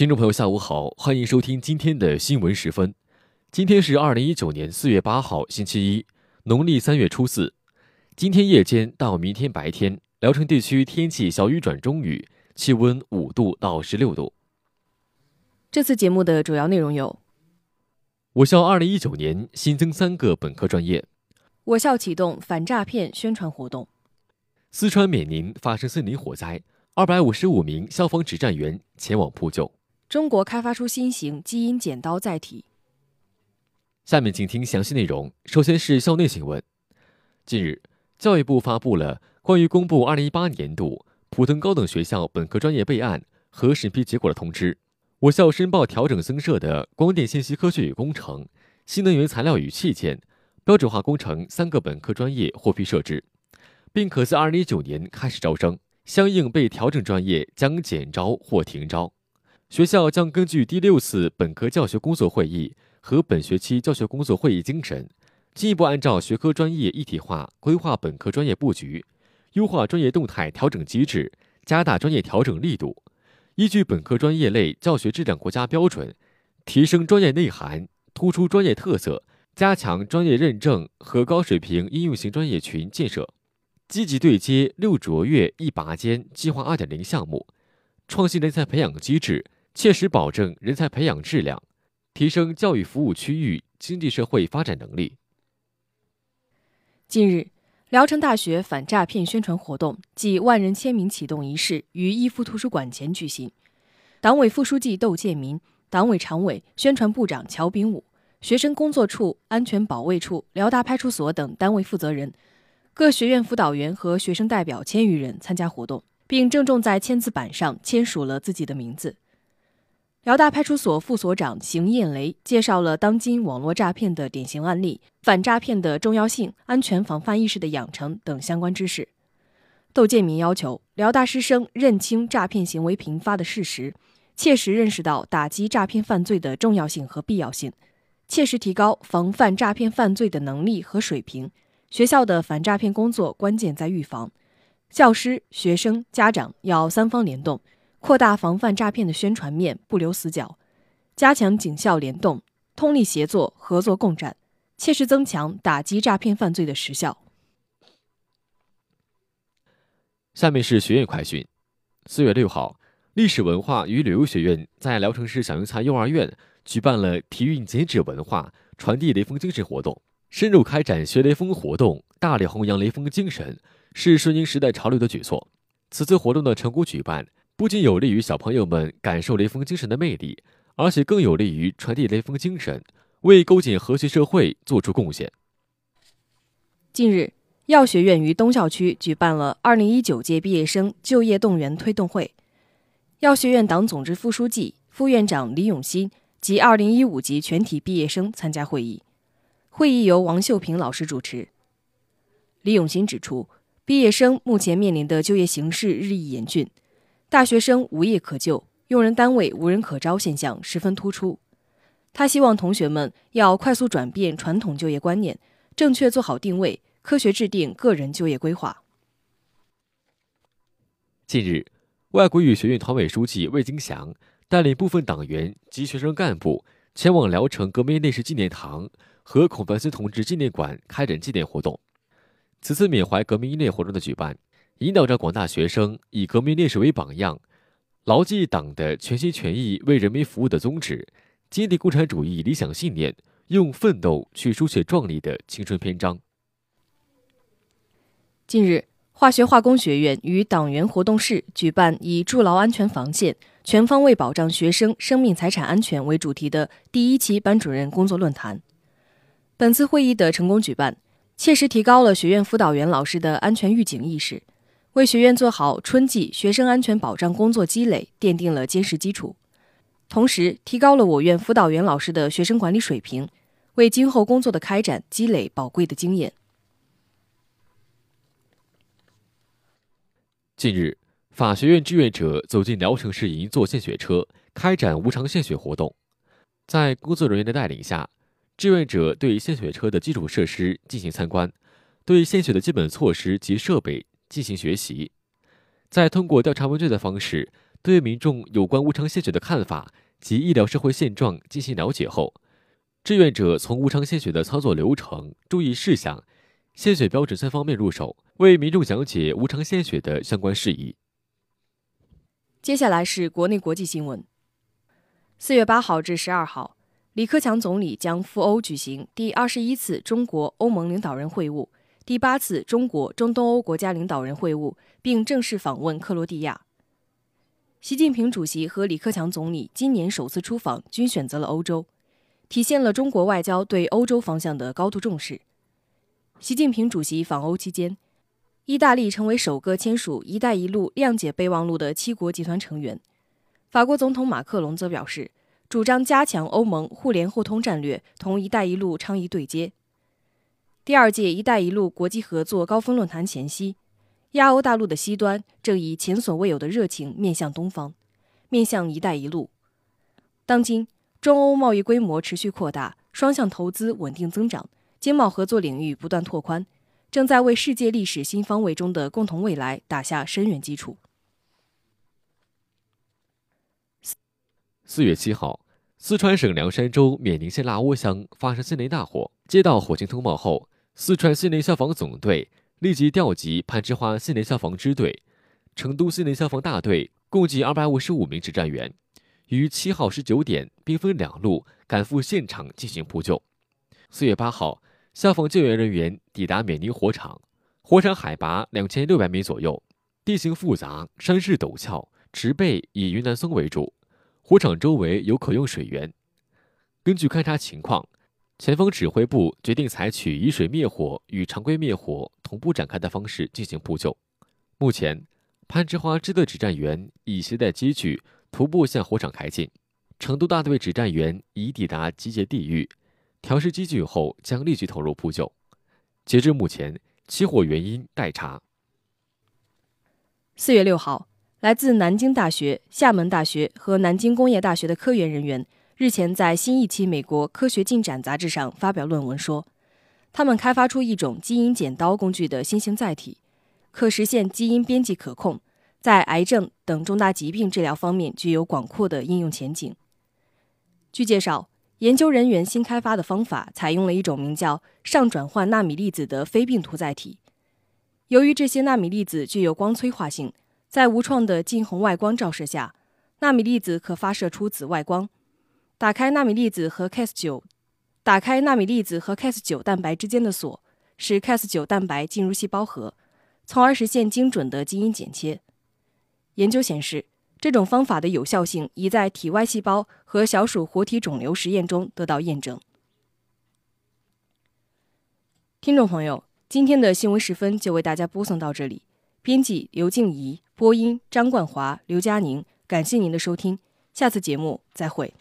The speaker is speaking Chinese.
听众朋友，下午好，欢迎收听今天的新闻时分。今天是二零一九年四月八号，星期一，农历三月初四。今天夜间到明天白天，聊城地区天气小雨转中雨，气温五度到十六度。这次节目的主要内容有：我校二零一九年新增三个本科专业；我校启动反诈骗宣传活动；四川冕宁发生森林火灾，二百五十五名消防指战员前往扑救。中国开发出新型基因剪刀载体。下面请听详细内容。首先是校内新闻。近日，教育部发布了关于公布2018年度普通高等学校本科专业备案和审批结果的通知。我校申报调整增设的光电信息科学与工程、新能源材料与器件、标准化工程三个本科专业获批设置，并可自2019年开始招生。相应被调整专业将减招或停招。学校将根据第六次本科教学工作会议和本学期教学工作会议精神，进一步按照学科专业一体化规划本科专业布局，优化专业动态调整机制，加大专业调整力度，依据本科专业类教学质量国家标准，提升专业内涵，突出专业特色，加强专业认证和高水平应用型专业群建设，积极对接“六卓越、一拔尖”计划二点零项目，创新人才培养机制。切实保证人才培养质量，提升教育服务区域经济社会发展能力。近日，聊城大学反诈骗宣传活动暨万人签名启动仪式于一夫图书馆前举行。党委副书记窦建民、党委常委、宣传部长乔炳武、学生工作处、安全保卫处、辽大派出所等单位负责人、各学院辅导员和学生代表千余人参加活动，并郑重在签字板上签署了自己的名字。辽大派出所副所长邢艳雷介绍了当今网络诈骗的典型案例、反诈骗的重要性、安全防范意识的养成等相关知识。窦建民要求辽大师生认清诈骗行为频发的事实，切实认识到打击诈骗犯罪的重要性和必要性，切实提高防范诈骗犯罪的能力和水平。学校的反诈骗工作关键在预防，教师、学生、家长要三方联动。扩大防范诈骗的宣传面，不留死角，加强警校联动，通力协作，合作共战，切实增强打击诈骗犯罪的实效。下面是学院快讯：四月六号，历史文化与旅游学院在聊城市小油菜幼儿园举办了体育剪纸文化传递雷锋精神活动，深入开展学雷锋活动，大力弘扬雷锋精神，是顺应时代潮流的举措。此次活动的成功举办。不仅有利于小朋友们感受雷锋精神的魅力，而且更有利于传递雷锋精神，为构建和谐社会做出贡献。近日，药学院于东校区举办了2019届毕业生就业动员推动会，药学院党总支副书记、副院长李永新及2015级全体毕业生参加会议。会议由王秀平老师主持。李永新指出，毕业生目前面临的就业形势日益严峻。大学生无业可就、用人单位无人可招现象十分突出。他希望同学们要快速转变传统就业观念，正确做好定位，科学制定个人就业规划。近日，外国语学院团委书记魏金祥带领部分党员及学生干部前往聊城革命烈士纪念堂和孔繁森同志纪念馆开展纪念活动。此次缅怀革命英烈活动的举办。引导着广大学生以革命烈士为榜样，牢记党的全心全意为人民服务的宗旨，坚定共产主义理想信念，用奋斗去书写壮丽的青春篇章。近日，化学化工学院与党员活动室举办以“筑牢安全防线，全方位保障学生生命财产安全”为主题的第一期班主任工作论坛。本次会议的成功举办，切实提高了学院辅导员老师的安全预警意识。为学院做好春季学生安全保障工作积累奠定了坚实基础，同时提高了我院辅导员老师的学生管理水平，为今后工作的开展积累宝贵的经验。近日，法学院志愿者走进聊城市银座献血车，开展无偿献血活动。在工作人员的带领下，志愿者对献血车的基础设施进行参观，对献血的基本措施及设备。进行学习，再通过调查问卷的方式，对民众有关无偿献血的看法及医疗社会现状进行了解后，志愿者从无偿献血的操作流程、注意事项、献血标准三方面入手，为民众讲解无偿献血的相关事宜。接下来是国内国际新闻。四月八号至十二号，李克强总理将赴欧举行第二十一次中国欧盟领导人会晤。第八次中国中东欧国家领导人会晤，并正式访问克罗地亚。习近平主席和李克强总理今年首次出访，均选择了欧洲，体现了中国外交对欧洲方向的高度重视。习近平主席访欧期间，意大利成为首个签署“一带一路”谅解备忘录的七国集团成员。法国总统马克龙则表示，主张加强欧盟互联互通战略，同“一带一路”倡议对接。第二届“一带一路”国际合作高峰论坛前夕，亚欧大陆的西端正以前所未有的热情面向东方，面向“一带一路”。当今，中欧贸易规模持续扩大，双向投资稳定增长，经贸合作领域不断拓宽，正在为世界历史新方位中的共同未来打下深远基础。四月七号，四川省凉山州冕宁县腊窝乡发生森林大火，接到火警通报后。四川森林消防总队立即调集攀枝花森林消防支队、成都森林消防大队，共计二百五十五名指战员，于七号十九点兵分两路赶赴现场进行扑救。四月八号，消防救援人员抵达冕宁火场，火场海拔两千六百米左右，地形复杂，山势陡峭，植被以云南松为主。火场周围有可用水源。根据勘察情况。前方指挥部决定采取以水灭火与常规灭火同步展开的方式进行扑救。目前，攀枝花支队指战员已携带机具徒步向火场开进，成都大队指战员已抵达集结地域，调试机具后将立即投入扑救。截至目前，起火原因待查。四月六号，来自南京大学、厦门大学和南京工业大学的科研人员。日前，在新一期美国科学进展杂志上发表论文说，他们开发出一种基因剪刀工具的新型载体，可实现基因编辑可控，在癌症等重大疾病治疗方面具有广阔的应用前景。据介绍，研究人员新开发的方法采用了一种名叫上转换纳米粒子的非病毒载体。由于这些纳米粒子具有光催化性，在无创的近红外光照射下，纳米粒子可发射出紫外光。打开纳米粒子和 Cas9，打开纳米粒子和 Cas9 蛋白之间的锁，使 Cas9 蛋白进入细胞核，从而实现精准的基因剪切。研究显示，这种方法的有效性已在体外细胞和小鼠活体肿瘤实验中得到验证。听众朋友，今天的新闻时分就为大家播送到这里。编辑刘静怡，播音张冠华、刘佳宁。感谢您的收听，下次节目再会。